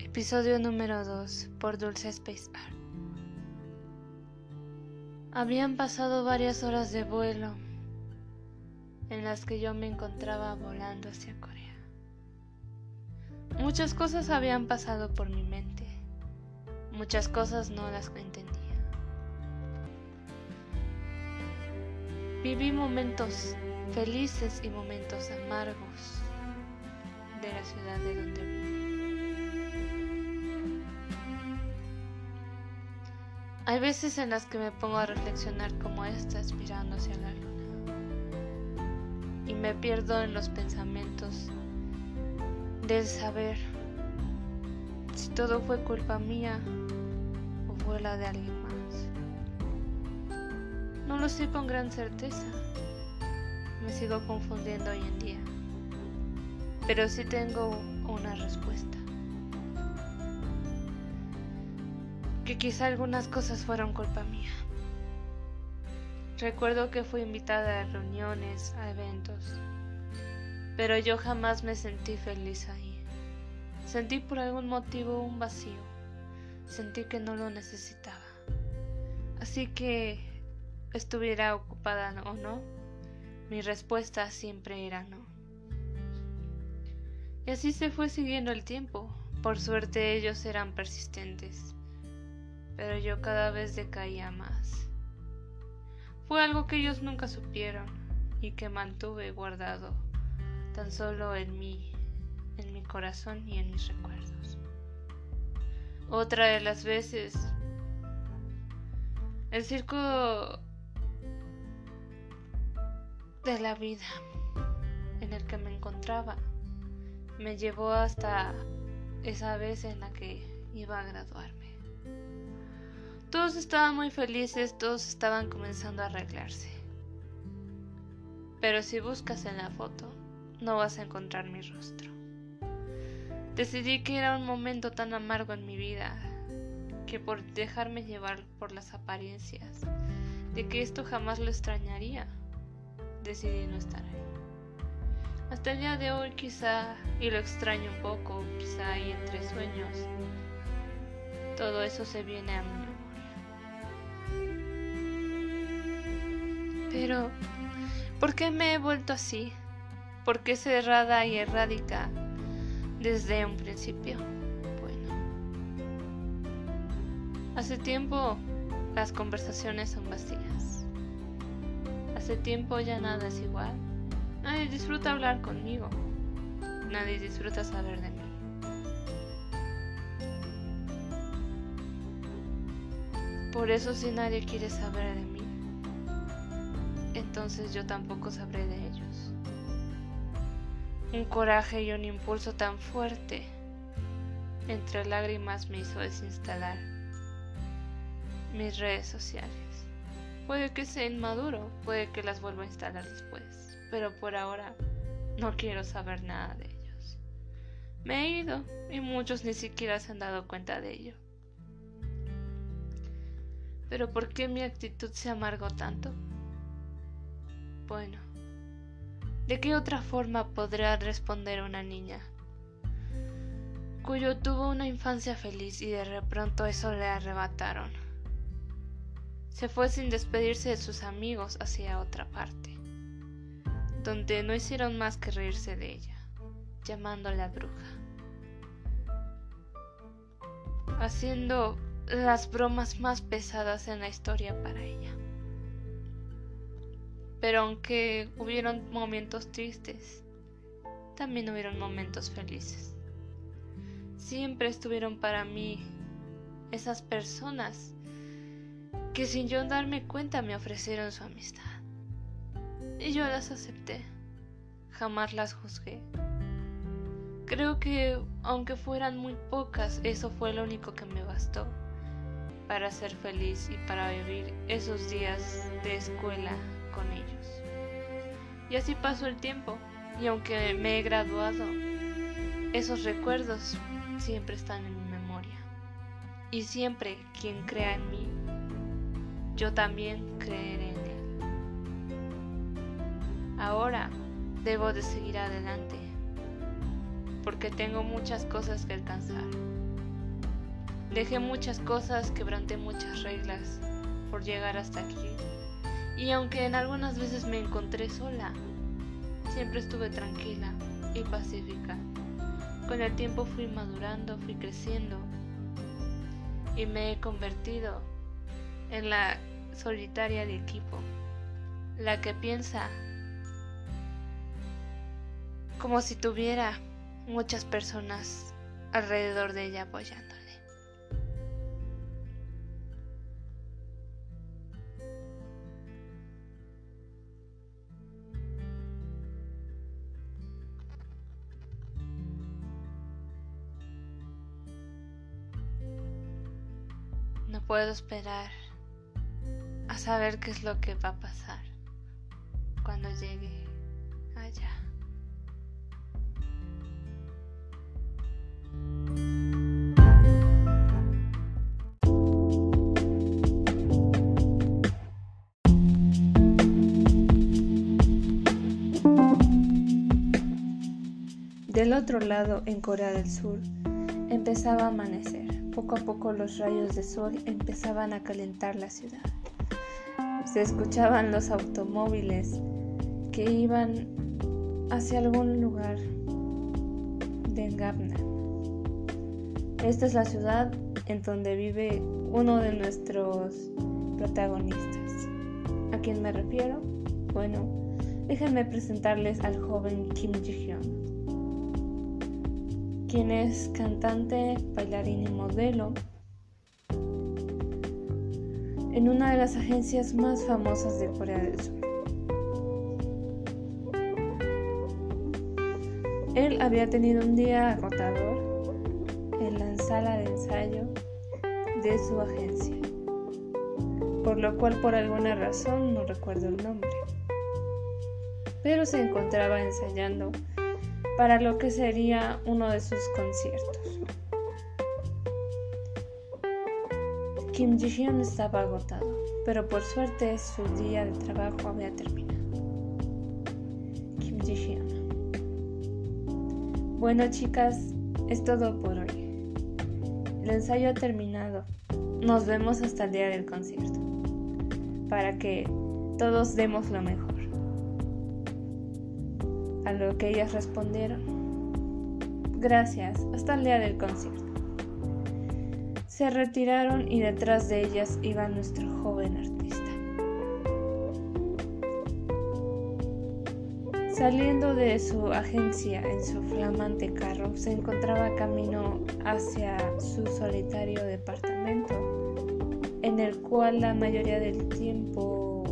Episodio número 2, por Dulce Space. Habían pasado varias horas de vuelo en las que yo me encontraba volando hacia Corea. Muchas cosas habían pasado por mi mente, muchas cosas no las entendía. Viví momentos felices y momentos amargos de la ciudad de donde vivo. Hay veces en las que me pongo a reflexionar como estas mirando hacia la luna y me pierdo en los pensamientos del saber si todo fue culpa mía o fue la de alguien más. No lo sé con gran certeza. Me sigo confundiendo hoy en día. Pero sí tengo una respuesta. Que quizá algunas cosas fueron culpa mía. Recuerdo que fui invitada a reuniones, a eventos, pero yo jamás me sentí feliz ahí. Sentí por algún motivo un vacío, sentí que no lo necesitaba. Así que, estuviera ocupada o no, mi respuesta siempre era no. Y así se fue siguiendo el tiempo. Por suerte ellos eran persistentes pero yo cada vez decaía más. Fue algo que ellos nunca supieron y que mantuve guardado tan solo en mí, en mi corazón y en mis recuerdos. Otra de las veces, el circo de la vida en el que me encontraba me llevó hasta esa vez en la que iba a graduarme. Todos estaban muy felices, todos estaban comenzando a arreglarse. Pero si buscas en la foto, no vas a encontrar mi rostro. Decidí que era un momento tan amargo en mi vida que por dejarme llevar por las apariencias de que esto jamás lo extrañaría, decidí no estar ahí. Hasta el día de hoy quizá, y lo extraño un poco, quizá ahí entre sueños, todo eso se viene a mí Pero, ¿por qué me he vuelto así? ¿Por qué cerrada y errática desde un principio? Bueno, hace tiempo las conversaciones son vacías. Hace tiempo ya nada es igual. Nadie disfruta hablar conmigo. Nadie disfruta saber de mí. Por eso si nadie quiere saber de mí, entonces yo tampoco sabré de ellos. Un coraje y un impulso tan fuerte entre lágrimas me hizo desinstalar mis redes sociales. Puede que sea inmaduro, puede que las vuelva a instalar después, pero por ahora no quiero saber nada de ellos. Me he ido y muchos ni siquiera se han dado cuenta de ello. Pero ¿por qué mi actitud se amargó tanto? Bueno, ¿de qué otra forma podrá responder una niña cuyo tuvo una infancia feliz y de pronto eso le arrebataron? Se fue sin despedirse de sus amigos hacia otra parte, donde no hicieron más que reírse de ella, llamándola bruja, haciendo las bromas más pesadas en la historia para ella. Pero aunque hubieron momentos tristes, también hubieron momentos felices. Siempre estuvieron para mí esas personas que sin yo darme cuenta me ofrecieron su amistad. Y yo las acepté. Jamás las juzgué. Creo que aunque fueran muy pocas, eso fue lo único que me bastó para ser feliz y para vivir esos días de escuela con ellos. Y así pasó el tiempo, y aunque me he graduado, esos recuerdos siempre están en mi memoria. Y siempre quien crea en mí, yo también creeré en él. Ahora debo de seguir adelante. porque tengo muchas cosas que alcanzar. Dejé muchas cosas, quebranté muchas reglas por llegar hasta aquí. Y aunque en algunas veces me encontré sola, siempre estuve tranquila y pacífica. Con el tiempo fui madurando, fui creciendo y me he convertido en la solitaria de equipo, la que piensa como si tuviera muchas personas alrededor de ella apoyándole. Puedo esperar a saber qué es lo que va a pasar cuando llegue allá. Del otro lado, en Corea del Sur, empezaba a amanecer. Poco a poco los rayos de sol empezaban a calentar la ciudad. Se escuchaban los automóviles que iban hacia algún lugar de Gabna. Esta es la ciudad en donde vive uno de nuestros protagonistas. ¿A quién me refiero? Bueno, déjenme presentarles al joven Kim Ji-hyun quien es cantante, bailarín y modelo en una de las agencias más famosas de Corea del Sur. Él había tenido un día agotador en la sala de ensayo de su agencia, por lo cual por alguna razón no recuerdo el nombre, pero se encontraba ensayando para lo que sería uno de sus conciertos. Kim Ji-hyun estaba agotado, pero por suerte su día de trabajo había terminado. Kim Ji-hyun. Bueno, chicas, es todo por hoy. El ensayo ha terminado. Nos vemos hasta el día del concierto. Para que todos demos lo mejor lo que ellas respondieron. Gracias, hasta el día del concierto. Se retiraron y detrás de ellas iba nuestro joven artista. Saliendo de su agencia en su flamante carro, se encontraba camino hacia su solitario departamento, en el cual la mayoría del tiempo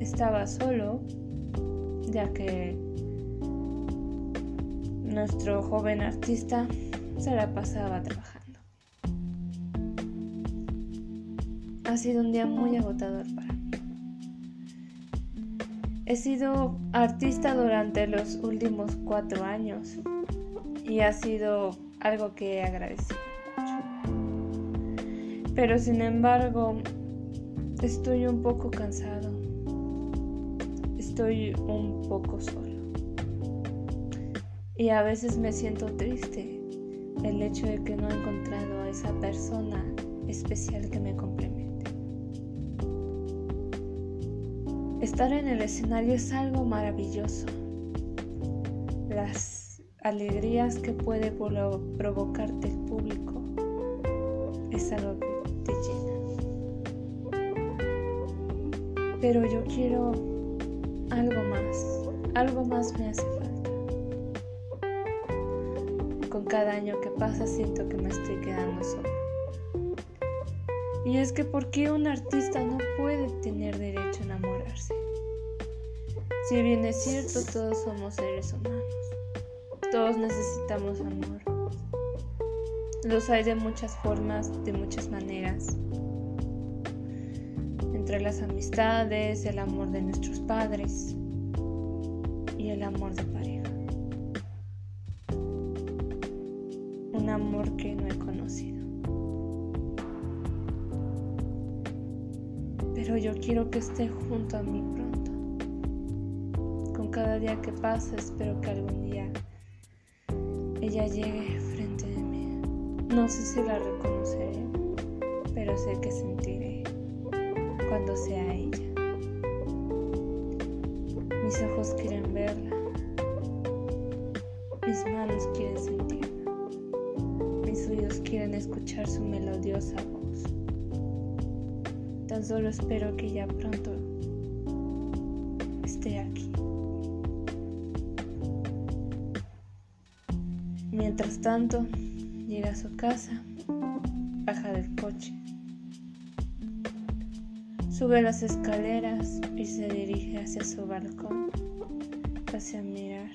estaba solo ya que nuestro joven artista se la pasaba trabajando. Ha sido un día muy agotador para mí. He sido artista durante los últimos cuatro años y ha sido algo que he agradecido mucho. Pero sin embargo, estoy un poco cansado estoy un poco solo. Y a veces me siento triste el hecho de que no he encontrado a esa persona especial que me complemente. Estar en el escenario es algo maravilloso. Las alegrías que puede provocarte el público es algo que te llena. Pero yo quiero algo más, algo más me hace falta. Con cada año que pasa siento que me estoy quedando sola. Y es que ¿por qué un artista no puede tener derecho a enamorarse? Si bien es cierto, todos somos seres humanos. Todos necesitamos amor. Los hay de muchas formas, de muchas maneras entre las amistades, el amor de nuestros padres y el amor de pareja. Un amor que no he conocido. Pero yo quiero que esté junto a mí pronto, con cada día que pasa espero que algún día ella llegue frente de mí. No sé si la reconoceré, pero sé que sentiré cuando sea ella. Mis ojos quieren verla, mis manos quieren sentirla, mis oídos quieren escuchar su melodiosa voz. Tan solo espero que ya pronto esté aquí. Mientras tanto, llega a su casa, baja del coche, sube las escaleras y se dirige hacia su balcón, hacia mirar